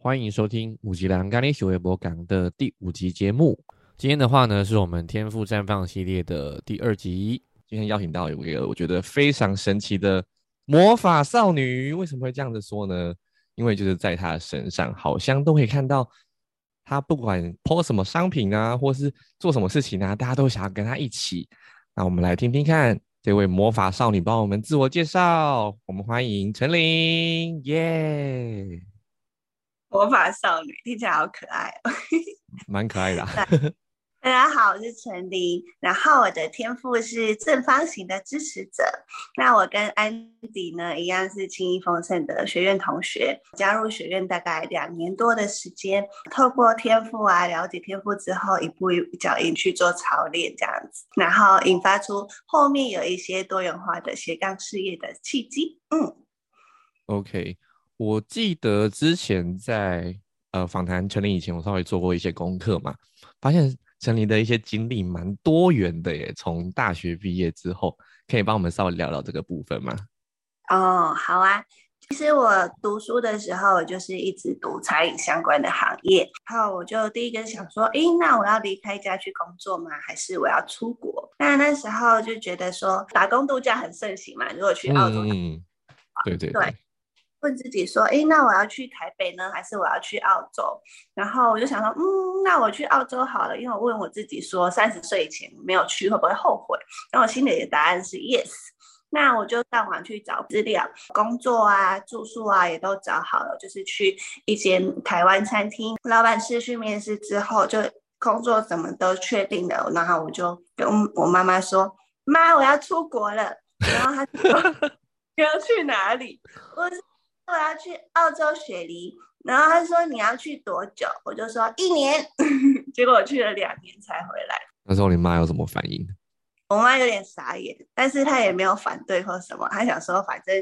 欢迎收听五级蓝咖喱小微博港的第五集节目。今天的话呢，是我们天赋绽放系列的第二集。今天邀请到有一个我觉得非常神奇的魔法少女。为什么会这样子说呢？因为就是在她身上，好像都可以看到她不管 po 什么商品啊，或是做什么事情啊，大家都想要跟她一起。那我们来听听看这位魔法少女帮我们自我介绍。我们欢迎陈琳，耶！魔法少女听起来好可爱哦，蛮可爱的。大家好，我是陈琳，然后我的天赋是正方形的支持者。那我跟安迪呢一样是轻易丰盛的学院同学，加入学院大概两年多的时间，透过天赋啊了解天赋之后，一步一脚印去做操练这样子，然后引发出后面有一些多元化的斜杠事业的契机。嗯，OK。我记得之前在呃访谈陈琳以前，我稍微做过一些功课嘛，发现陈琳的一些经历蛮多元的耶。从大学毕业之后，可以帮我们稍微聊聊这个部分吗？哦，好啊。其实我读书的时候，就是一直读餐饮相关的行业。然后我就第一个想说，诶，那我要离开家去工作吗？还是我要出国？那那时候就觉得说，打工度假很盛行嘛。如果去澳洲，嗯，对对对。问自己说，哎，那我要去台北呢，还是我要去澳洲？然后我就想说，嗯，那我去澳洲好了，因为我问我自己说，三十岁以前没有去会不会后悔？然后我心里的答案是 yes。那我就上网去找资料，工作啊、住宿啊也都找好了，就是去一间台湾餐厅，老板是去面试之后，就工作怎么都确定了，然后我就跟我妈妈说，妈，我要出国了。然后她说，你要去哪里？我。我要去澳洲雪梨，然后他说你要去多久？我就说一年，结果我去了两年才回来。那时候你妈有什么反应？我妈有点傻眼，但是她也没有反对或什么，她想说反正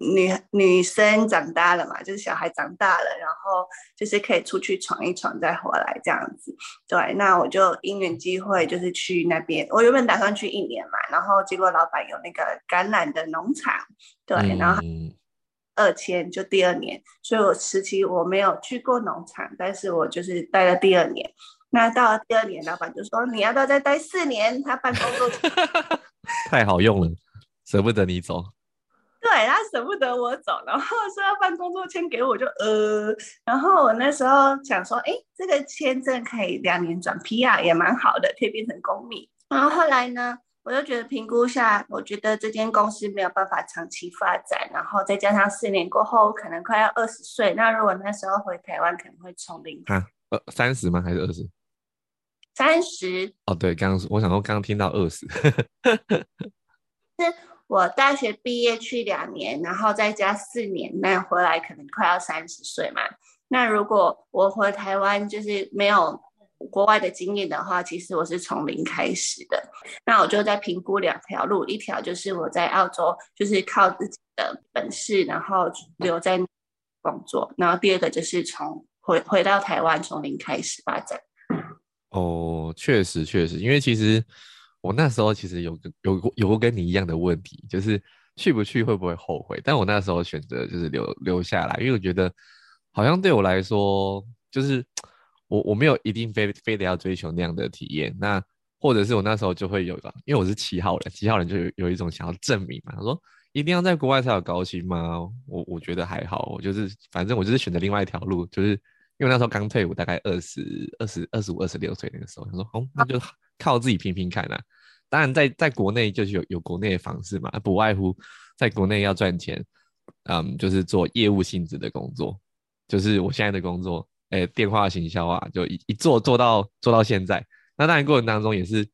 女女生长大了嘛，就是小孩长大了，然后就是可以出去闯一闯再回来这样子。对，那我就因缘机会就是去那边，我原本打算去一年嘛，然后结果老板有那个橄榄的农场，对，然后。二千就第二年，所以我实习我没有去过农场，但是我就是待了第二年。那到了第二年，老板就说你要不要再待四年？他办工作 太好用了，舍不得你走。对他舍不得我走，然后说要办工作签给我，就呃，然后我那时候想说，哎，这个签证可以两年转 PR，也蛮好的，可以变成公民。然后后来呢？我就觉得评估下，我觉得这间公司没有办法长期发展，然后再加上四年过后可能快要二十岁，那如果那时候回台湾，可能会从零啊，呃，三十吗？还是二十？三十。哦，对，刚刚我想说，刚刚听到二十。是我大学毕业去两年，然后再加四年，那回来可能快要三十岁嘛。那如果我回台湾，就是没有。国外的经验的话，其实我是从零开始的。那我就在评估两条路，一条就是我在澳洲，就是靠自己的本事，然后留在工作；然后第二个就是从回回到台湾，从零开始发展。哦，确实确实，因为其实我那时候其实有有有过跟你一样的问题，就是去不去会不会后悔？但我那时候选择就是留留下来，因为我觉得好像对我来说就是。我我没有一定非非得要追求那样的体验，那或者是我那时候就会有个，因为我是七号人，七号人就有有一种想要证明嘛。他说一定要在国外才有高薪吗？我我觉得还好，我就是反正我就是选择另外一条路，就是因为那时候刚退伍，大概二十二十二十五二十六岁那个时候，他说哦，那就靠自己拼拼看啊。当然在在国内就是有有国内的方式嘛，不外乎在国内要赚钱，嗯，就是做业务性质的工作，就是我现在的工作。诶，电话行销啊，就一一做做到做到现在。那当然过程当中也是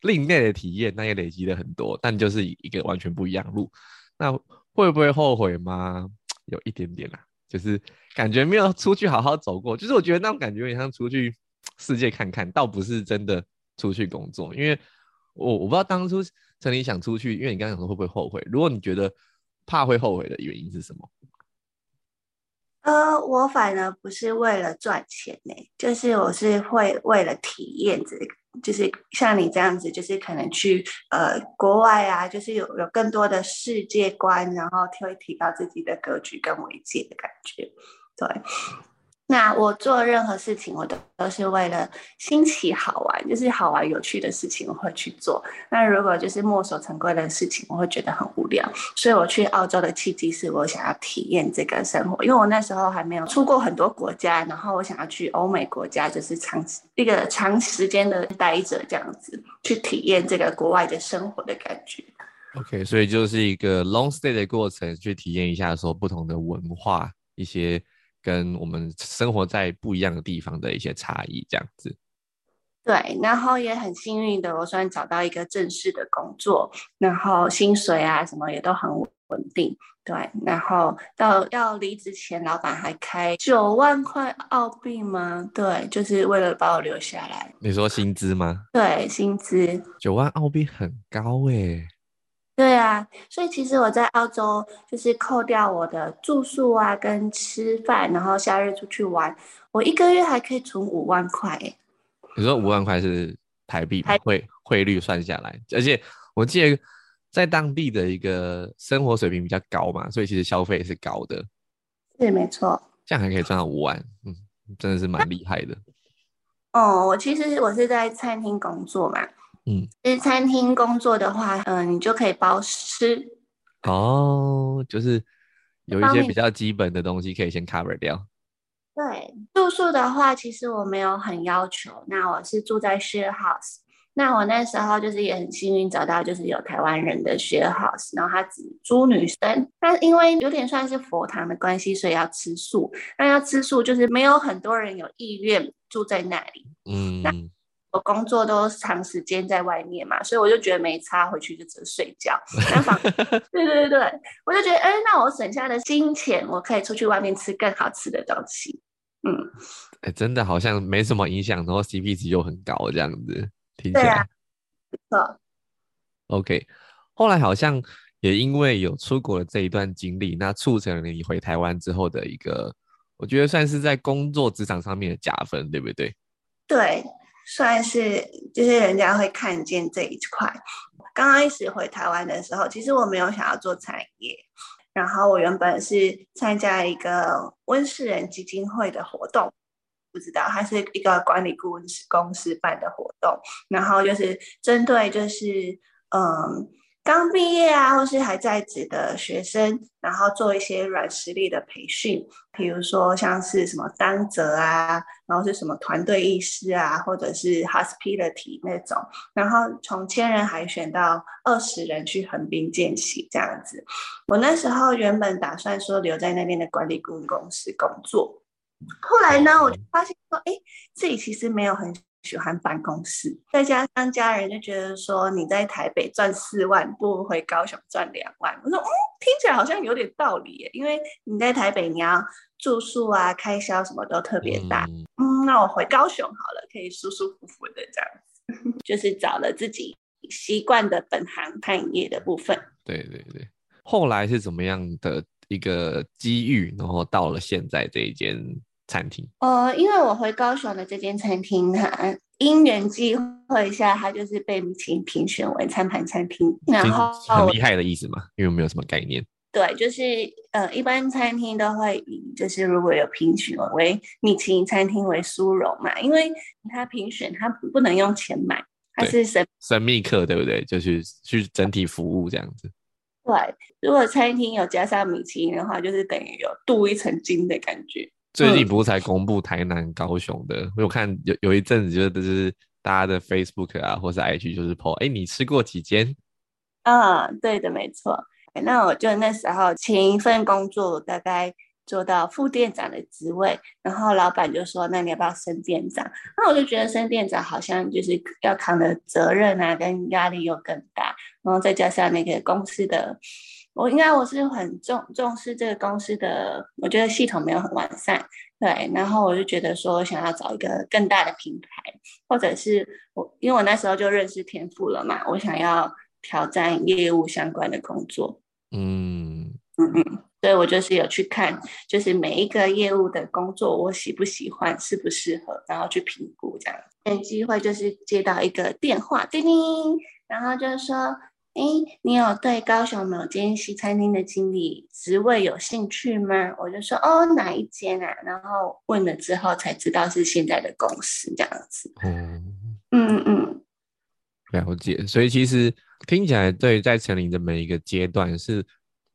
另类的体验，那也累积了很多，但就是一个完全不一样路。那会不会后悔吗？有一点点啦，就是感觉没有出去好好走过。就是我觉得那种感觉有点像出去世界看看，倒不是真的出去工作。因为我我不知道当初陈理想出去，因为你刚刚说会不会后悔？如果你觉得怕会后悔的原因是什么？呃，我反而不是为了赚钱呢，就是我是会为了体验这个，就是像你这样子，就是可能去呃国外啊，就是有有更多的世界观，然后会提高自己的格局跟媒介的感觉。对，那我做任何事情，我都都是为了新奇好玩，就是好玩有趣的事情我会去做。那如果就是墨守成规的事情，我会觉得很无聊。所以我去澳洲的契机是我想要体验这个生活，因为我那时候还没有出过很多国家，然后我想要去欧美国家，就是长一个长时间的待着这样子，去体验这个国外的生活的感觉。OK，所以就是一个 long stay 的过程，去体验一下说不同的文化一些。跟我们生活在不一样的地方的一些差异，这样子。对，然后也很幸运的，我算找到一个正式的工作，然后薪水啊什么也都很稳定。对，然后到要离职前，老板还开九万块澳币吗？对，就是为了把我留下来。你说薪资吗？对，薪资九万澳币很高诶。对啊，所以其实我在澳洲就是扣掉我的住宿啊，跟吃饭，然后夏日出去玩，我一个月还可以存五万块。你说五万块是台币汇汇率算下来，而且我记得在当地的一个生活水平比较高嘛，所以其实消费是高的。是没错，这样还可以赚到五万，嗯，真的是蛮厉害的。哦，我其实我是在餐厅工作嘛。嗯，是餐厅工作的话，嗯，你就可以包吃哦，就是有一些比较基本的东西可以先 cover 掉。对，住宿的话，其实我没有很要求。那我是住在 share house，那我那时候就是也很幸运找到就是有台湾人的 share house，然后他只租女生，那因为有点算是佛堂的关系，所以要吃素。那要吃素，就是没有很多人有意愿住在那里。嗯。我工作都长时间在外面嘛，所以我就觉得没差，回去就只睡觉。对对对对，我就觉得，哎，那我省下的金钱，我可以出去外面吃更好吃的东西。嗯，哎，真的好像没什么影响，然后 CP 值又很高，这样子听起来。不错。OK，后来好像也因为有出国的这一段经历，那促成了你回台湾之后的一个，我觉得算是在工作职场上面的加分，对不对？对。算是就是人家会看见这一块。刚开始回台湾的时候，其实我没有想要做产业，然后我原本是参加一个温室人基金会的活动，不知道它是一个管理顾问公司办的活动，然后就是针对就是嗯。刚毕业啊，或是还在职的学生，然后做一些软实力的培训，比如说像是什么担责啊，然后是什么团队意识啊，或者是 hospitality 那种，然后从千人海选到二十人去横滨见习这样子。我那时候原本打算说留在那边的管理顾问公司工作，后来呢，我就发现说，哎，自己其实没有很。喜欢办公室，再加上家人就觉得说你在台北赚四万，不如回高雄赚两万。我说嗯，听起来好像有点道理耶，因为你在台北你要住宿啊，开销什么都特别大。嗯，那我回高雄好了，可以舒舒服服的这样子，就是找了自己习惯的本行餐饮业的部分。对对对，后来是怎么样的一个机遇，然后到了现在这一间。餐厅呃，因为我回高雄的这间餐厅，它因缘际会下，它就是被米其林评选为餐盘餐厅，然后很厉害的意思嘛，因为没有什么概念。对，就是呃，一般餐厅都会以就是如果有评选为米其林餐厅为殊荣嘛，因为它评选它不能用钱买，它是神神秘客，对不对？就是去整体服务这样子。对，如果餐厅有加上米其林的话，就是等于有镀一层金的感觉。最近不是才公布台南、高雄的？我看有有一阵子，就是大家的 Facebook 啊，或是 IG，就是 po，哎，你吃过几间？嗯，对的，没错。那我就那时候前一份工作大概做到副店长的职位，然后老板就说：“那你要不要升店长？”那我就觉得升店长好像就是要扛的责任啊，跟压力又更大，然后再加上那个公司的。我应该我是很重重视这个公司的，我觉得系统没有很完善，对，然后我就觉得说想要找一个更大的平台，或者是我因为我那时候就认识天赋了嘛，我想要挑战业务相关的工作，嗯嗯嗯，所以我就是有去看，就是每一个业务的工作我喜不喜欢，适不适合，然后去评估这样，有机会就是接到一个电话，叮叮，然后就是说。哎，你有对高雄某间西餐厅的经理职位有兴趣吗？我就说哦，哪一间啊？然后问了之后才知道是现在的公司这样子。哦，嗯嗯，了解。所以其实听起来，对在成林的每一个阶段是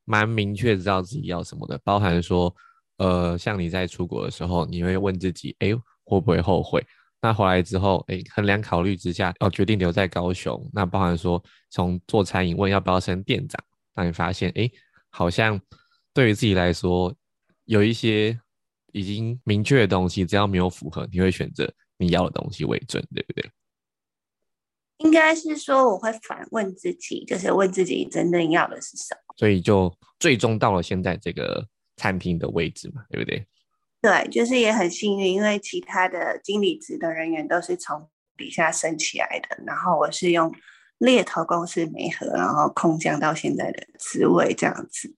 蛮明确知道自己要什么的，包含说，呃，像你在出国的时候，你会问自己，哎，会不会后悔？那回来之后，哎，衡量考虑之下，哦决定留在高雄。那包含说，从做餐饮问要不要升店长，那你发现，哎，好像对于自己来说，有一些已经明确的东西，只要没有符合，你会选择你要的东西为准，对不对？应该是说，我会反问自己，就是问自己真正要的是什么。所以就最终到了现在这个餐厅的位置嘛，对不对？对，就是也很幸运，因为其他的经理职的人员都是从底下升起来的，然后我是用猎头公司媒合，然后空降到现在的职位这样子。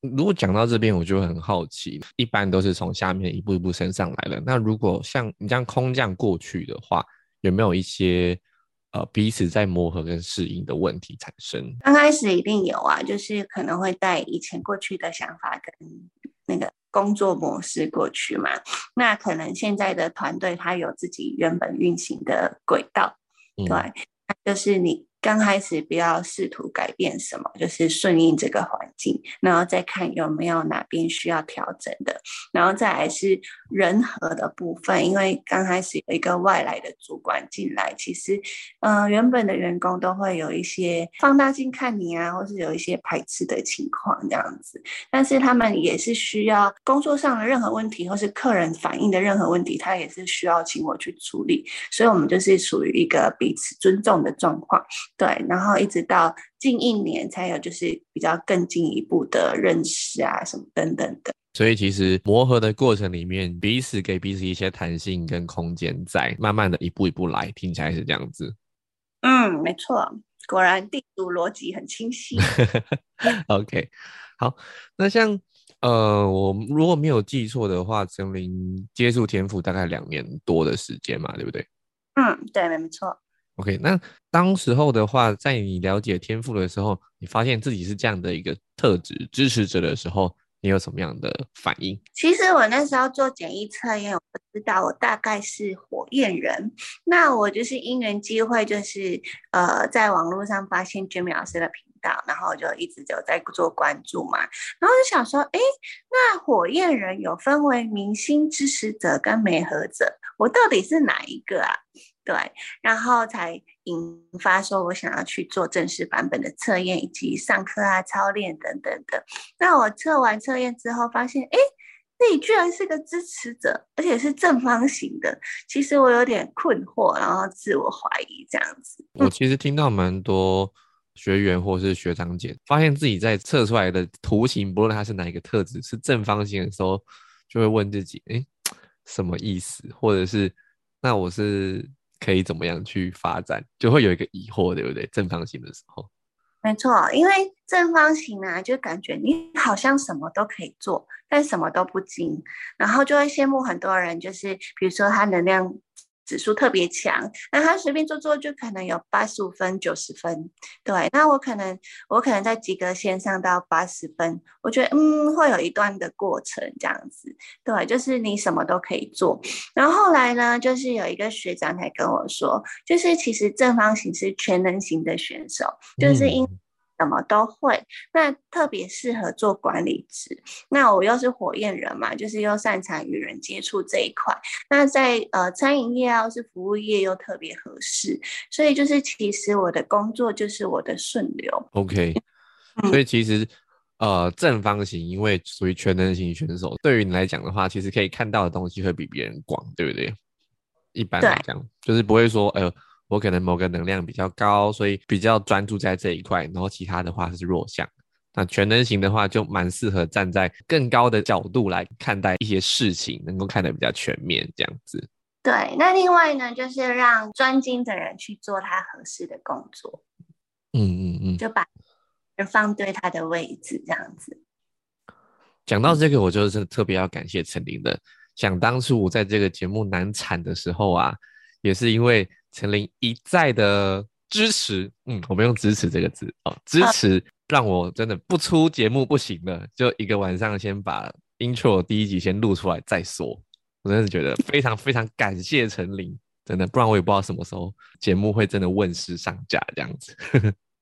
如果讲到这边，我就很好奇，一般都是从下面一步一步升上来的。那如果像你这样空降过去的话，有没有一些呃彼此在磨合跟适应的问题产生？刚开始一定有啊，就是可能会带以前过去的想法跟那个。工作模式过去嘛，那可能现在的团队他有自己原本运行的轨道，对，就是你。刚开始不要试图改变什么，就是顺应这个环境，然后再看有没有哪边需要调整的，然后再来是人和的部分。因为刚开始有一个外来的主管进来，其实，嗯，原本的员工都会有一些放大镜看你啊，或是有一些排斥的情况这样子。但是他们也是需要工作上的任何问题，或是客人反映的任何问题，他也是需要请我去处理。所以，我们就是属于一个彼此尊重的状况。对，然后一直到近一年才有，就是比较更进一步的认识啊，什么等等的。所以其实磨合的过程里面，彼此给彼此一些弹性跟空间，在慢慢的一步一步来，听起来是这样子。嗯，没错，果然地主逻辑很清晰。OK，好，那像呃，我如果没有记错的话，陈林接触天赋大概两年多的时间嘛，对不对？嗯，对，没错。OK，那当时候的话，在你了解天赋的时候，你发现自己是这样的一个特质支持者的时候，你有什么样的反应？其实我那时候做简易测验，我知道我大概是火焰人。那我就是因缘机会，就是呃，在网络上发现 Jimmy 老师的频道，然后就一直有在做关注嘛。然后就想说，哎，那火焰人有分为明星支持者跟媒合者，我到底是哪一个啊？对，然后才引发说，我想要去做正式版本的测验，以及上课啊、操练等等的。那我测完测验之后，发现，哎，自己居然是个支持者，而且是正方形的。其实我有点困惑，然后自我怀疑这样子。我其实听到蛮多学员或是学长姐，发现自己在测出来的图形，不论它是哪一个特质是正方形的时候，就会问自己，哎，什么意思？或者是，那我是。可以怎么样去发展，就会有一个疑惑，对不对？正方形的时候，没错，因为正方形啊，就感觉你好像什么都可以做，但什么都不精，然后就会羡慕很多人，就是比如说他能量。指数特别强，那他随便做做就可能有八十五分、九十分，对。那我可能我可能在及格线上到八十分，我觉得嗯会有一段的过程这样子，对，就是你什么都可以做。然后后来呢，就是有一个学长才跟我说，就是其实正方形是全能型的选手，就是因。什么都会，那特别适合做管理职。那我又是火焰人嘛，就是又擅长与人接触这一块。那在呃餐饮业啊，是服务业又特别合适。所以就是其实我的工作就是我的顺流。OK，所以其实呃正方形因为属于全能型选手，对于你来讲的话，其实可以看到的东西会比别人广，对不对？一般来讲，就是不会说哎呦。我可能某个能量比较高，所以比较专注在这一块，然后其他的话是弱项。那全能型的话，就蛮适合站在更高的角度来看待一些事情，能够看得比较全面这样子。对，那另外呢，就是让专精的人去做他合适的工作。嗯嗯嗯，就把人放对他的位置这样子。讲到这个，我就是特别要感谢陈琳的。想当初我在这个节目难产的时候啊，也是因为。陈琳一再的支持，嗯，我们用支持这个字哦，支持让我真的不出节目不行了，就一个晚上先把 intro 第一集先录出来再说。我真的觉得非常非常感谢陈琳，真的，不然我也不知道什么时候节目会真的问世上架这样子。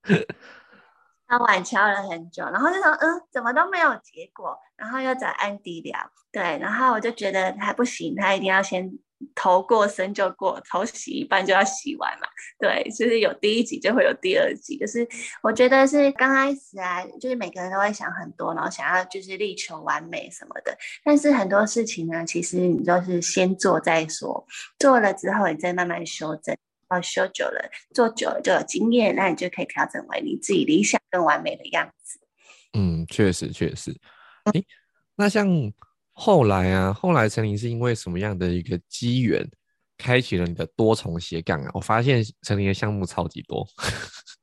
他晚敲了很久，然后就说嗯，怎么都没有结果，然后又找安迪聊，对，然后我就觉得还不行，他一定要先。头过身就过，头洗一半就要洗完嘛。对，就是有第一集就会有第二集。就是我觉得是刚开始啊，就是每个人都会想很多，然后想要就是力求完美什么的。但是很多事情呢，其实你就是先做再说，做了之后你再慢慢修正。然后修久了，做久了就有经验，那你就可以调整为你自己理想更完美的样子。嗯，确实确实。诶，那像。后来啊，后来陈琳是因为什么样的一个机缘，开启了你的多重斜杠啊？我发现陈琳的项目超级多，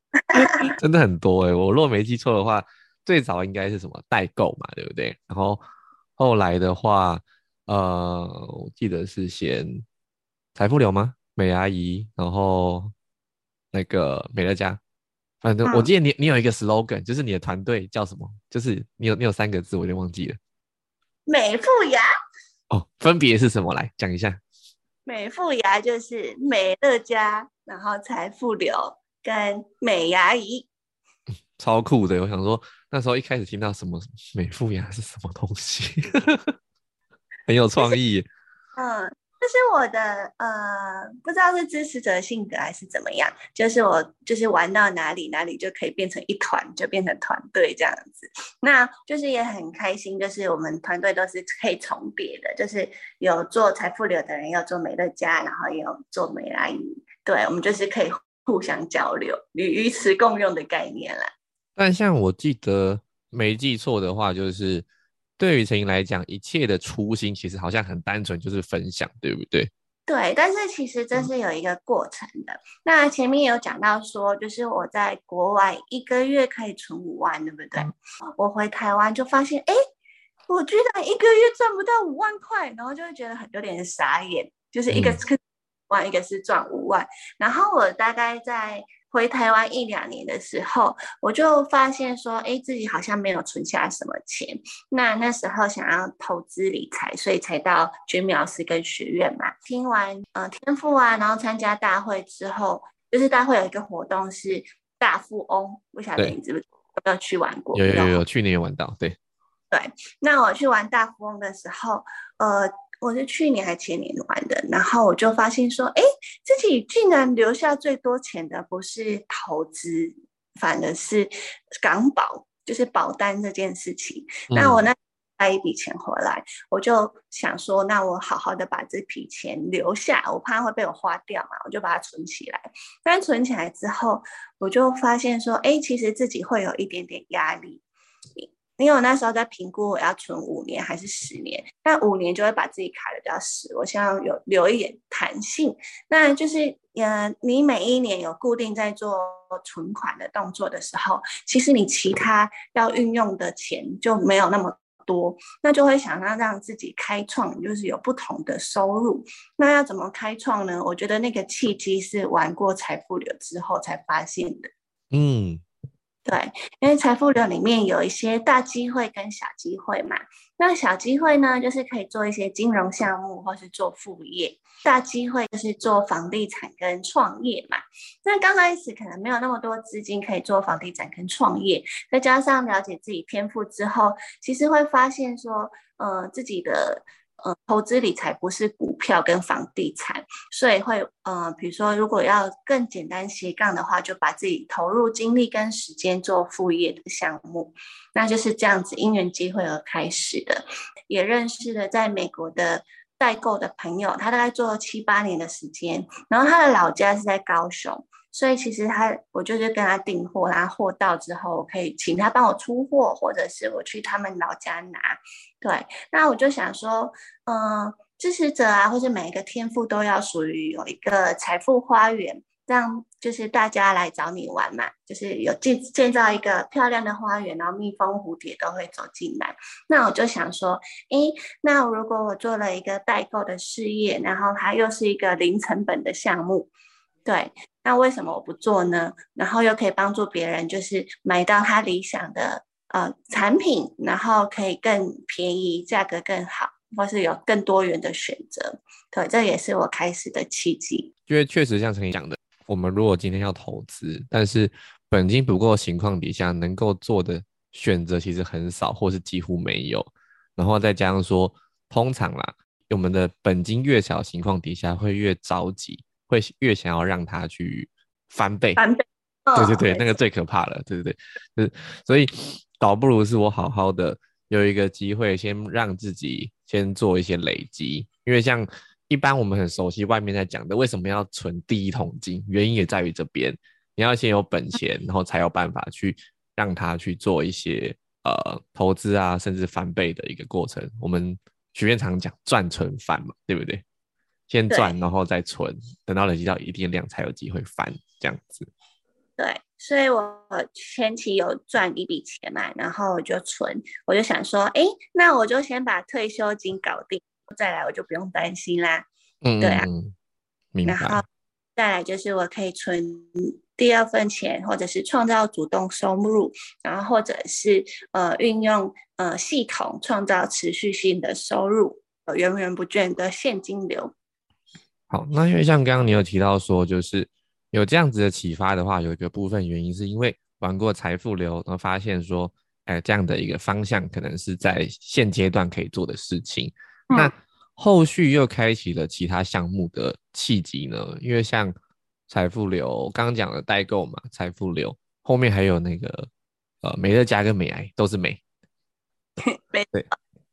真的很多哎。我若没记错的话，最早应该是什么代购嘛，对不对？然后后来的话，呃，我记得是先财富流吗？美阿姨，然后那个美乐家，反正我记得你你有一个 slogan，就是你的团队叫什么？就是你有你有三个字，我有点忘记了。美富牙哦，分别是什么？来讲一下。美富牙就是美乐家，然后财富流跟美牙仪，超酷的。我想说，那时候一开始听到什么美富牙是什么东西，很有创意。嗯。就是我的呃，不知道是支持者性格还是怎么样，就是我就是玩到哪里哪里就可以变成一团，就变成团队这样子。那就是也很开心，就是我们团队都是可以重叠的，就是有做财富流的人，要做美乐家，然后也有做美拉姨，对我们就是可以互相交流，与鱼池共用的概念啦。但像我记得没记错的话，就是。对于陈莹来讲，一切的初心其实好像很单纯，就是分享，对不对？对，但是其实这是有一个过程的。那前面有讲到说，就是我在国外一个月可以存五万，对不对？我回台湾就发现，哎，我居然一个月赚不到五万块，然后就会觉得很有点傻眼，就是一个是万，一个是赚五万。然后我大概在。回台湾一两年的时候，我就发现说，哎，自己好像没有存下什么钱。那那时候想要投资理财，所以才到君苗师跟学院嘛。听完呃天赋啊，然后参加大会之后，就是大会有一个活动是大富翁，不晓得你知不知有没有去玩过？有有有，去年有玩到，对。对，那我去玩大富翁的时候，呃。我是去年还前年玩的，然后我就发现说，哎，自己竟然留下最多钱的不是投资，反而是港保，就是保单这件事情。那我那带一笔钱回来，我就想说，那我好好的把这笔钱留下，我怕会被我花掉嘛，我就把它存起来。但存起来之后，我就发现说，哎，其实自己会有一点点压力。因为我那时候在评估我要存五年还是十年，那五年就会把自己卡的比较死，我希望有留一点弹性。那就是，呃，你每一年有固定在做存款的动作的时候，其实你其他要运用的钱就没有那么多，那就会想要让自己开创，就是有不同的收入。那要怎么开创呢？我觉得那个契机是玩过财富流之后才发现的。嗯。对，因为财富流里面有一些大机会跟小机会嘛。那小机会呢，就是可以做一些金融项目或是做副业；大机会就是做房地产跟创业嘛。那刚开始可能没有那么多资金可以做房地产跟创业，再加上了解自己天赋之后，其实会发现说，呃，自己的。呃，投资理财不是股票跟房地产，所以会呃，比如说如果要更简单斜杠的话，就把自己投入精力跟时间做副业的项目，那就是这样子因缘机会而开始的。也认识了在美国的代购的朋友，他大概做了七八年的时间，然后他的老家是在高雄。所以其实他，我就是跟他订货，然后货到之后，我可以请他帮我出货，或者是我去他们老家拿。对，那我就想说，嗯，支持者啊，或者每一个天赋都要属于有一个财富花园，让就是大家来找你玩嘛，就是有建建造一个漂亮的花园，然后蜜蜂、蝴蝶都会走进来。那我就想说，诶，那如果我做了一个代购的事业，然后它又是一个零成本的项目。对，那为什么我不做呢？然后又可以帮助别人，就是买到他理想的呃产品，然后可以更便宜，价格更好，或是有更多元的选择。对，这也是我开始的契机。因为确实像陈怡讲的，我们如果今天要投资，但是本金不够的情况底下，能够做的选择其实很少，或是几乎没有。然后再加上说，通常啦，我们的本金越小情况底下，会越着急，会越想要让它去翻倍。翻倍。对对对，那个最可怕了。对对对，就是所以倒不如是我好好的有一个机会，先让自己先做一些累积，因为像。一般我们很熟悉外面在讲的，为什么要存第一桶金？原因也在于这边，你要先有本钱，然后才有办法去让他去做一些呃投资啊，甚至翻倍的一个过程。我们学院常讲赚存翻嘛，对不对？先赚，然后再存，等到累积到一定量才有机会翻，这样子。对，所以我前期有赚一笔钱嘛，然后我就存，我就想说，哎，那我就先把退休金搞定。再来我就不用担心啦，嗯，对啊，然后再来就是我可以存第二份钱，或者是创造主动收入，然后或者是呃运用呃系统创造持续性的收入，源源不绝的现金流。好，那因为像刚刚你有提到说，就是有这样子的启发的话，有一个部分原因是因为玩过财富流，然后发现说，哎，这样的一个方向可能是在现阶段可以做的事情。那后续又开启了其他项目的契机呢？因为像财富流刚刚讲的代购嘛，财富流后面还有那个呃美乐家跟美癌都是美，对对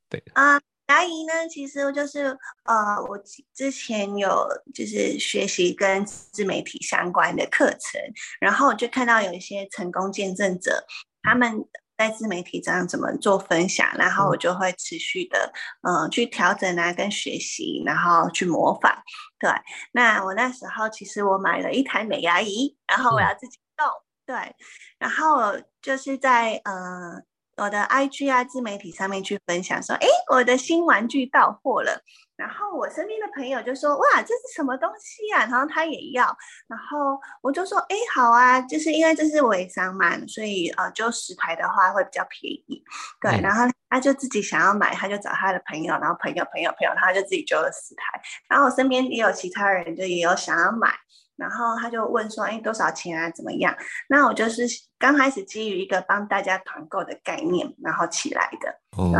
对啊，牙医呢，其实就是呃我之前有就是学习跟自媒体相关的课程，然后就看到有一些成功见证者，他们。在自媒体上怎么做分享，然后我就会持续的，嗯，去调整啊，跟学习，然后去模仿。对，那我那时候其实我买了一台美牙仪，然后我要自己动。对，然后就是在呃。我的 IG 啊，自媒体上面去分享说，哎，我的新玩具到货了。然后我身边的朋友就说，哇，这是什么东西啊？然后他也要。然后我就说，哎，好啊，就是因为这是微商嘛，所以呃，就十台的话会比较便宜。对，然后他就自己想要买，他就找他的朋友，然后朋友朋友朋友，他就自己揪了十台。然后我身边也有其他人，就也有想要买。然后他就问说：“哎，多少钱啊？怎么样？”那我就是刚开始基于一个帮大家团购的概念，然后起来的。哦，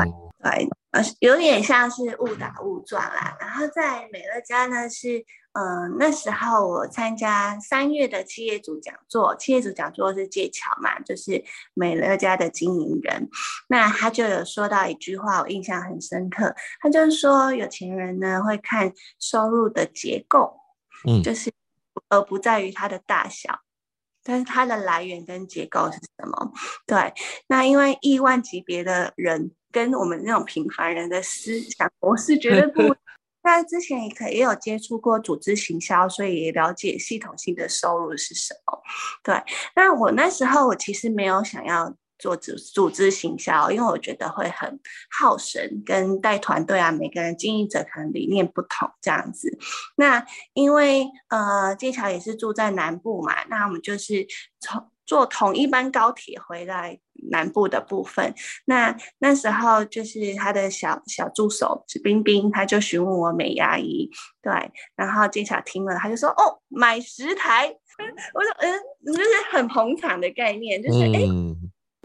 对，呃，有点像是误打误撞啦。然后在美乐家呢，是嗯，那时候我参加三月的企业主讲座，企业主讲座是借桥嘛，就是美乐家的经营人。那他就有说到一句话，我印象很深刻。他就是说，有钱人呢会看收入的结构，嗯，就是。而不在于它的大小，但是它的来源跟结构是什么？对，那因为亿万级别的人跟我们那种平凡人的思想模式绝对不。那之前也可也有接触过组织行销，所以也了解系统性的收入是什么。对，那我那时候我其实没有想要。做组组织行销，因为我觉得会很耗神，跟带团队啊，每个人经营者可能理念不同这样子。那因为呃，剑桥也是住在南部嘛，那我们就是从坐同一班高铁回来南部的部分。那那时候就是他的小小助手是冰冰，他就询问我美牙仪，对，然后剑桥听了，他就说哦，买十台。我说嗯，就是很捧场的概念，就是哎。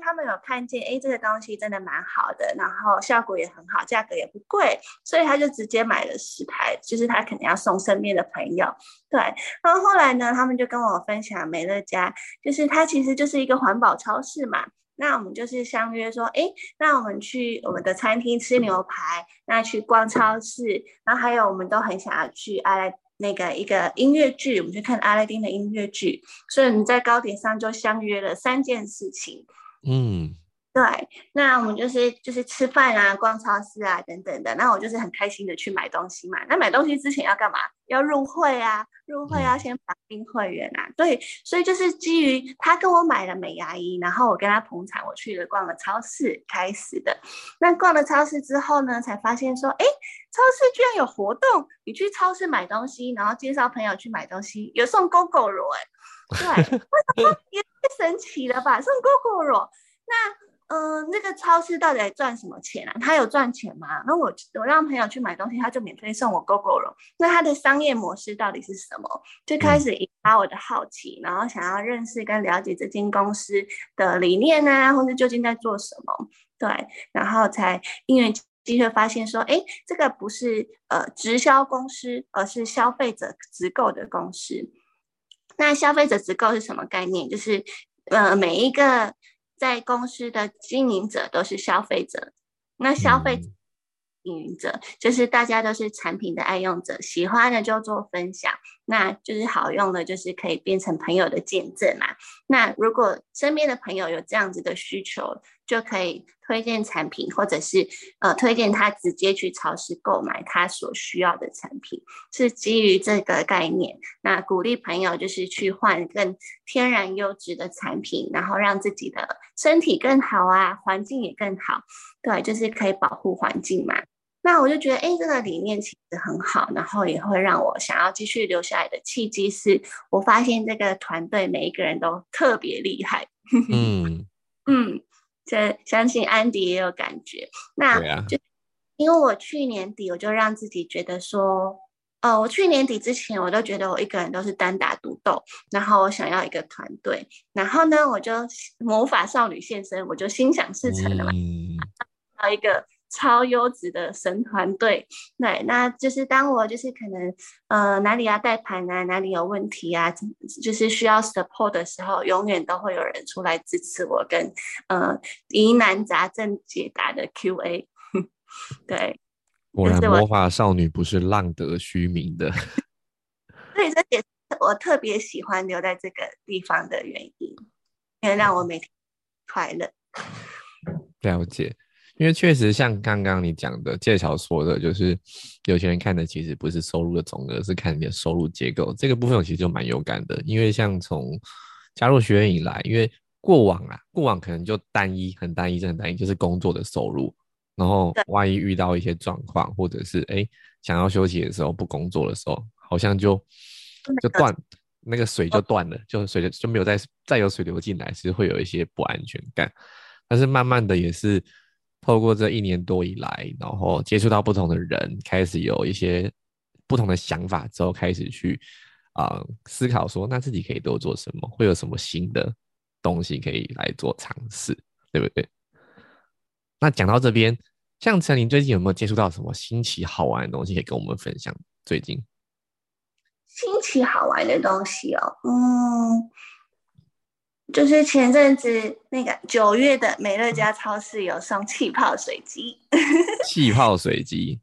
他们有看见，哎，这个东西真的蛮好的，然后效果也很好，价格也不贵，所以他就直接买了十台，就是他肯定要送身边的朋友。对，然后后来呢，他们就跟我分享美乐家，就是它其实就是一个环保超市嘛。那我们就是相约说，哎，那我们去我们的餐厅吃牛排，那去逛超市，然后还有我们都很想要去阿拉那个一个音乐剧，我们去看阿拉丁的音乐剧，所以我们在高铁上就相约了三件事情。嗯，对，那我们就是就是吃饭啊、逛超市啊等等的。那我就是很开心的去买东西嘛。那买东西之前要干嘛？要入会啊，入会要先绑定会员啊。对，所以就是基于他跟我买了美牙仪，然后我跟他捧场，我去了逛了超市开始的。那逛了超市之后呢，才发现说，哎，超市居然有活动。你去超市买东西，然后介绍朋友去买东西，有送 GoGo 罗，哎，对，也太神奇了吧，送 GoGo 罗，那。嗯，那个超市到底赚什么钱啊？他有赚钱吗？那我我让朋友去买东西，他就免费送我 GoGo 了。那他的商业模式到底是什么？就开始引发我的好奇，然后想要认识跟了解这间公司的理念啊，或者究竟在做什么？对，然后才因缘机会发现说，哎，这个不是呃直销公司，而是消费者直购的公司。那消费者直购是什么概念？就是呃每一个。在公司的经营者都是消费者，那消费经营者就是大家都是产品的爱用者，喜欢的就做分享，那就是好用的，就是可以变成朋友的见证嘛。那如果身边的朋友有这样子的需求，就可以。推荐产品，或者是呃推荐他直接去超市购买他所需要的产品，是基于这个概念。那鼓励朋友就是去换更天然优质的产品，然后让自己的身体更好啊，环境也更好。对，就是可以保护环境嘛。那我就觉得，哎，这个理念其实很好，然后也会让我想要继续留下来的契机是，我发现这个团队每一个人都特别厉害。嗯嗯。这相信安迪也有感觉，那就因为我去年底我就让自己觉得说，哦，我去年底之前我都觉得我一个人都是单打独斗，然后我想要一个团队，然后呢，我就魔法少女现身，我就心想事成了嘛，要一个。超优质的神团队，对，那就是当我就是可能呃哪里要带盘啊，哪里有问题啊，就是需要 support 的时候，永远都会有人出来支持我，跟呃疑难杂症解答的 QA。对，果然魔法少女不是浪得虚名的。所以这也是我特别喜欢留在这个地方的原因，因为让我每天快乐。了解。因为确实像刚刚你讲的，介绍说的，就是有些人看的其实不是收入的总额，是看你的收入结构。这个部分我其实就蛮有感的，因为像从加入学院以来，因为过往啊，过往可能就单一，很单一，很单一，就是工作的收入。然后万一遇到一些状况，或者是哎想要休息的时候，不工作的时候，好像就就断那个水就断了，就水就没有再再有水流进来，其实会有一些不安全感。但是慢慢的也是。透过这一年多以来，然后接触到不同的人，开始有一些不同的想法之后，开始去啊思考说，那自己可以多做什么，会有什么新的东西可以来做尝试，对不对？那讲到这边，像陈琳最近有没有接触到什么新奇好玩的东西，可以跟我们分享？最近新奇好玩的东西哦，嗯。就是前阵子那个九月的美乐家超市有送气泡水机，气泡水机，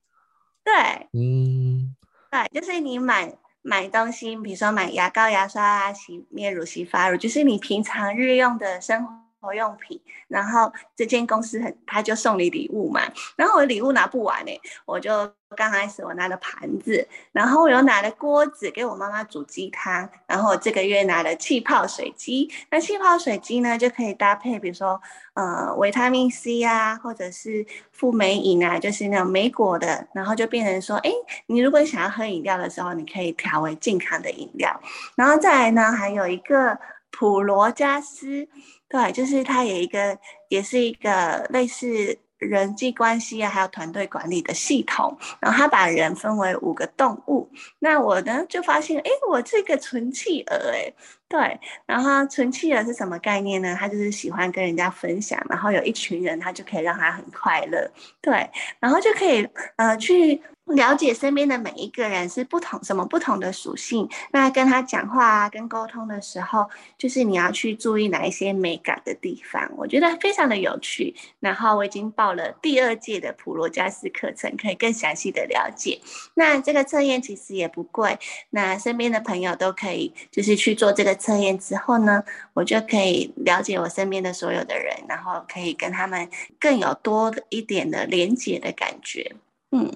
对，嗯，对，就是你买买东西，比如说买牙膏、牙刷啊、洗面乳、洗发乳，就是你平常日用的生活。用品，然后这间公司很，他就送你礼物嘛。然后我礼物拿不完呢，我就刚开始我拿了盘子，然后我又拿了锅子给我妈妈煮鸡汤，然后我这个月拿了气泡水机。那气泡水机呢，就可以搭配，比如说呃维他命 C 啊，或者是富美饮啊，就是那种莓果的，然后就变成说，哎，你如果想要喝饮料的时候，你可以调为健康的饮料。然后再来呢，还有一个普罗加斯。对，就是他有一个，也是一个类似人际关系啊，还有团队管理的系统。然后他把人分为五个动物。那我呢就发现，哎，我这个纯企鹅，哎，对。然后纯企鹅是什么概念呢？他就是喜欢跟人家分享，然后有一群人，他就可以让他很快乐。对，然后就可以呃去。了解身边的每一个人是不同什么不同的属性，那跟他讲话啊，跟沟通的时候，就是你要去注意哪一些美感的地方，我觉得非常的有趣。然后我已经报了第二届的普罗加斯课程，可以更详细的了解。那这个测验其实也不贵，那身边的朋友都可以就是去做这个测验之后呢，我就可以了解我身边的所有的人，然后可以跟他们更有多一点的连接的感觉。嗯，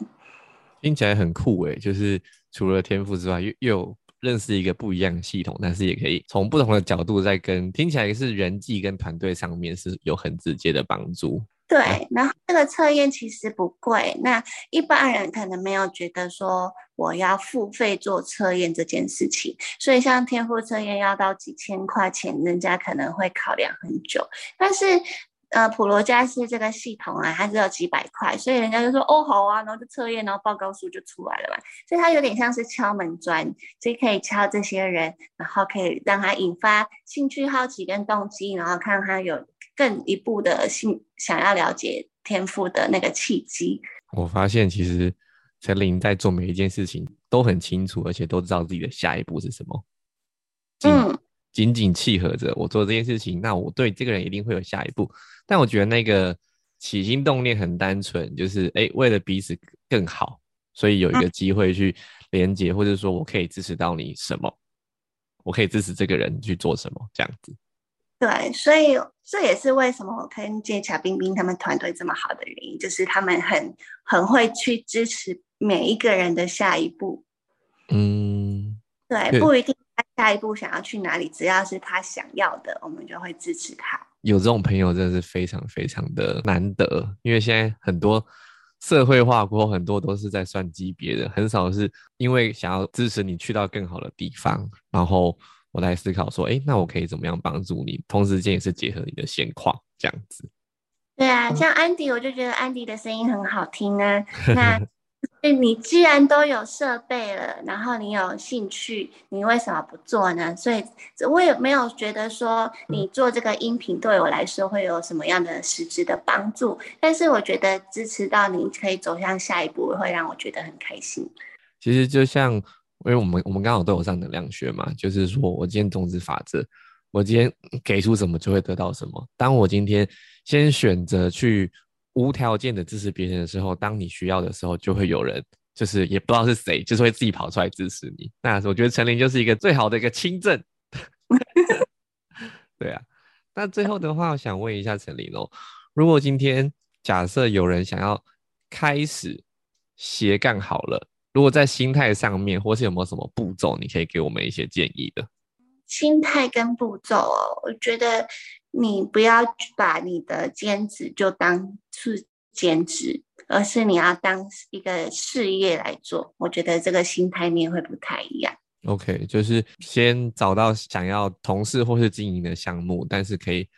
听起来很酷诶，就是除了天赋之外，又又认识一个不一样的系统，但是也可以从不同的角度在跟听起来是人际跟团队上面是有很直接的帮助。对，然后这个测验其实不贵，那一般人可能没有觉得说我要付费做测验这件事情，所以像天赋测验要到几千块钱，人家可能会考量很久。但是呃，普罗加斯这个系统啊，它只有几百块，所以人家就说哦好啊，然后就测验，然后报告书就出来了嘛。所以它有点像是敲门砖，所以可以敲这些人，然后可以让他引发兴趣、好奇跟动机，然后看他有。更一步的兴想要了解天赋的那个契机。我发现其实陈琳在做每一件事情都很清楚，而且都知道自己的下一步是什么。嗯，紧紧契合着我做这件事情，那我对这个人一定会有下一步。但我觉得那个起心动念很单纯，就是哎，为了彼此更好，所以有一个机会去连接，或者说我可以支持到你什么，我可以支持这个人去做什么，这样子。对，所以这也是为什么我跟剑桥冰冰他们团队这么好的原因，就是他们很很会去支持每一个人的下一步。嗯，对，不一定他下一步想要去哪里，只要是他想要的，我们就会支持他。有这种朋友真的是非常非常的难得，因为现在很多社会化过后，很多都是在算级别的，很少是因为想要支持你去到更好的地方，然后。我来思考说，哎，那我可以怎么样帮助你？同时间也是结合你的现况这样子。对啊，像安迪，我就觉得安迪的声音很好听啊。那你既然都有设备了，然后你有兴趣，你为什么不做呢？所以我也没有觉得说你做这个音频对我来说会有什么样的实质的帮助。但是我觉得支持到你可以走向下一步，会让我觉得很开心。其实就像。因为我们我们刚好都有上能量学嘛，就是说我今天种子法则，我今天给出什么就会得到什么。当我今天先选择去无条件的支持别人的时候，当你需要的时候，就会有人就是也不知道是谁，就是会自己跑出来支持你。那我觉得陈琳就是一个最好的一个亲证。对啊，那最后的话，我想问一下陈琳哦，如果今天假设有人想要开始斜杠好了。如果在心态上面，或是有没有什么步骤，你可以给我们一些建议的？心态跟步骤哦，我觉得你不要把你的兼职就当是兼职，而是你要当一个事业来做。我觉得这个心态面会不太一样。OK，就是先找到想要从事或是经营的项目，但是可以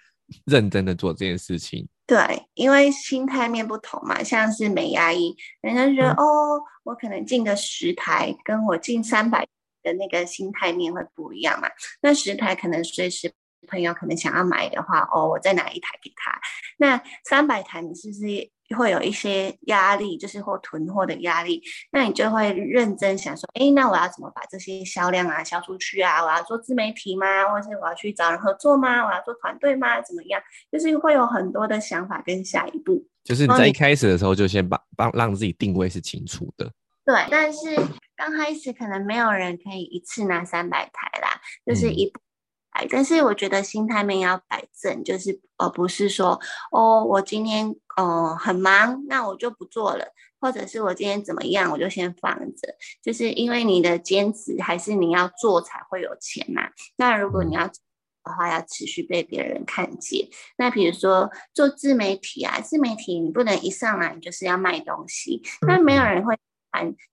认真的做这件事情。对，因为心态面不同嘛，像是美牙医，人家觉得哦，我可能进个十台，跟我进三百的那个心态面会不一样嘛。那十台可能随时朋友可能想要买的话，哦，我再拿一台给他。那三百台，你是不是？会有一些压力，就是或囤货的压力，那你就会认真想说，哎，那我要怎么把这些销量啊销出去啊？我要做自媒体吗？或者是我要去找人合作吗？我要做团队吗？怎么样？就是会有很多的想法跟下一步。就是你在一开始的时候就先把帮让自己定位是清楚的。对，但是刚开始可能没有人可以一次拿三百台啦，就是一步。但是我觉得心态面要摆正，就是而不是说哦，我今天嗯很忙，那我就不做了，或者是我今天怎么样，我就先放着。就是因为你的坚持还是你要做才会有钱嘛。那如果你要的话，要持续被别人看见。那比如说做自媒体啊，自媒体你不能一上来就是要卖东西，那没有人会。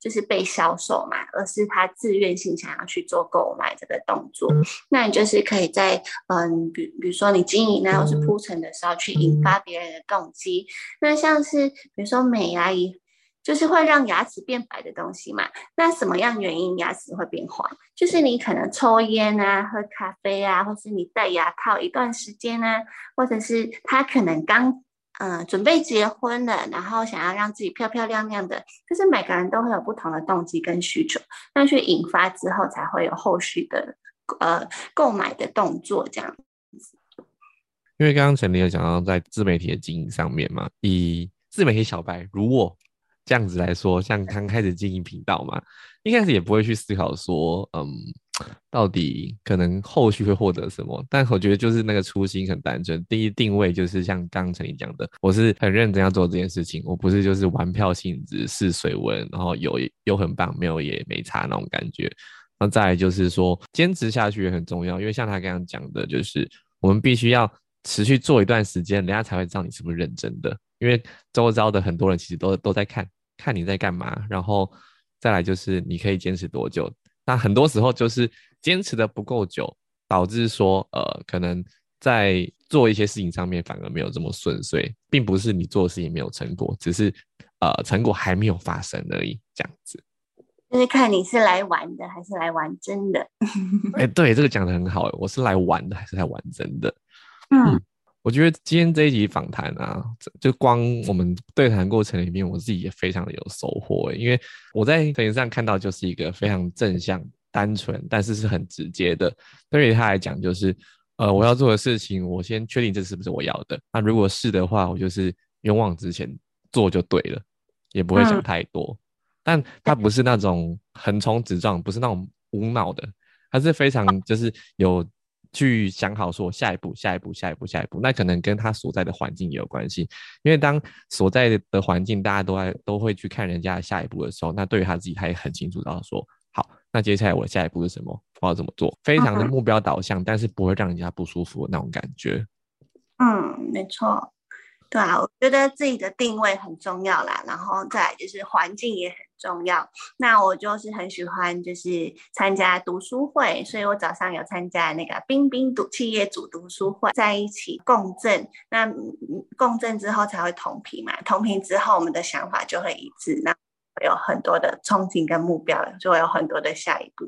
就是被销售嘛，而是他自愿性想要去做购买这个动作。那你就是可以在嗯，比比如说你经营啊或是铺陈的时候，去引发别人的动机。那像是比如说美牙仪，就是会让牙齿变白的东西嘛。那什么样原因牙齿会变黄？就是你可能抽烟啊、喝咖啡啊，或是你戴牙套一段时间啊，或者是他可能刚。嗯，准备结婚了，然后想要让自己漂漂亮亮的，就是每个人都会有不同的动机跟需求，那去引发之后，才会有后续的呃购买的动作这样子。因为刚刚陈琳有讲到在自媒体的经营上面嘛，以自媒体小白如我这样子来说，像刚开始经营频道嘛，一开始也不会去思考说，嗯，到底可能后续会获得什么？但我觉得就是那个初心很单纯。第一定位就是像刚才你讲的，我是很认真要做这件事情，我不是就是玩票性质试水温，然后有有很棒，没有也没差那种感觉。那再来就是说坚持下去也很重要，因为像他刚刚讲的，就是我们必须要持续做一段时间，人家才会知道你是不是认真的。因为周遭的很多人其实都都在看看你在干嘛，然后再来就是你可以坚持多久。那很多时候就是坚持的不够久，导致说呃可能在做一些事情上面反而没有这么顺遂，并不是你做的事情没有成果，只是呃成果还没有发生而已，这样子。就是看你是来玩的还是来玩真的。哎，对，这个讲的很好，我是来玩的还是来玩真的？嗯。我觉得今天这一集访谈啊，就光我们对谈过程里面，我自己也非常的有收获。因为我在抖音上看到，就是一个非常正向、单纯，但是是很直接的。对于他来讲，就是呃，我要做的事情，我先确定这是不是我要的。那如果是的话，我就是勇往直前做就对了，也不会想太多。但他不是那种横冲直撞，不是那种无脑的，他是非常就是有。去想好说下一步，下一步，下一步，下一步，那可能跟他所在的环境也有关系。因为当所在的环境大家都在都会去看人家的下一步的时候，那对于他自己他也很清楚，然后说好，那接下来我下一步是什么，我要怎么做，非常的目标导向，但是不会让人家不舒服的那种感觉。嗯，没错。对啊，我觉得自己的定位很重要啦，然后再来就是环境也很重要。那我就是很喜欢就是参加读书会，所以我早上有参加那个冰冰读企业组读书会，在一起共振。那共振之后才会同频嘛，同频之后我们的想法就会一致，那有很多的憧憬跟目标，就会有很多的下一步。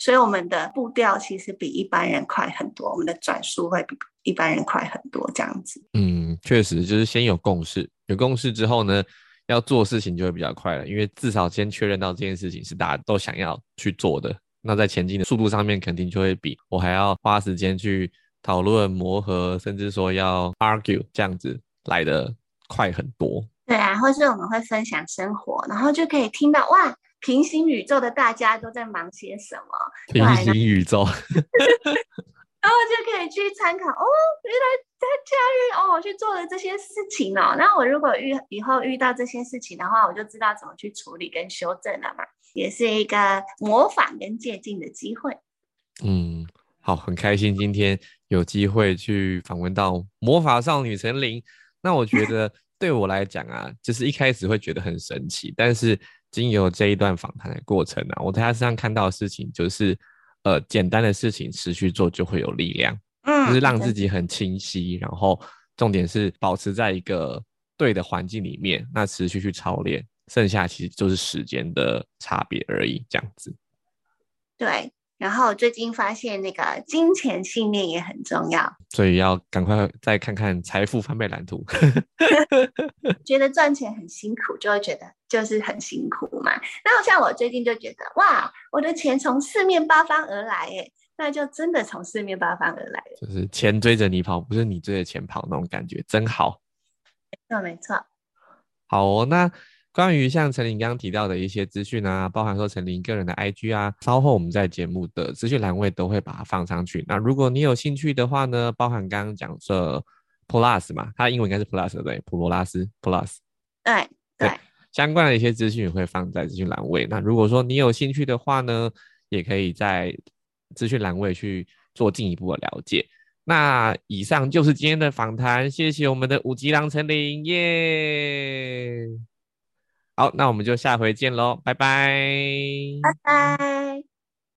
所以我们的步调其实比一般人快很多，我们的转速会比一般人快很多，这样子。嗯，确实就是先有共识，有共识之后呢，要做事情就会比较快了，因为至少先确认到这件事情是大家都想要去做的，那在前进的速度上面肯定就会比我还要花时间去讨论、磨合，甚至说要 argue 这样子来的快很多。对啊，或是我们会分享生活，然后就可以听到哇。平行宇宙的大家都在忙些什么？平行宇宙，然后就可以去参考哦，原来在假日哦，我去做了这些事情哦。那我如果遇以后遇到这些事情的话，我就知道怎么去处理跟修正了嘛，也是一个模仿跟借鉴的机会。嗯，好，很开心今天有机会去访问到魔法少女陈琳。那我觉得对我来讲啊，就是一开始会觉得很神奇，但是。经由这一段访谈的过程啊，我在他身上看到的事情就是，呃，简单的事情持续做就会有力量，嗯，就是让自己很清晰，然后重点是保持在一个对的环境里面，那持续去操练，剩下其实就是时间的差别而已，这样子。对。然后最近发现那个金钱信念也很重要，所以要赶快再看看财富翻倍蓝图。觉得赚钱很辛苦，就会觉得就是很辛苦嘛。那像我最近就觉得，哇，我的钱从四面八方而来，哎，那就真的从四面八方而来了，就是钱追着你跑，不是你追着钱跑那种感觉，真好。没错，没错。好哦，那。关于像陈琳刚刚提到的一些资讯啊，包含说陈琳个人的 IG 啊，稍后我们在节目的资讯栏位都会把它放上去。那如果你有兴趣的话呢，包含刚刚讲这 Plus 嘛，它英文应该是 Plus 对，普罗拉斯 Plus。对对，相关的一些资讯也会放在资讯栏位。那如果说你有兴趣的话呢，也可以在资讯栏位去做进一步的了解。那以上就是今天的访谈，谢谢我们的五级郎陈琳耶。好，那我们就下回见喽，拜拜，拜拜。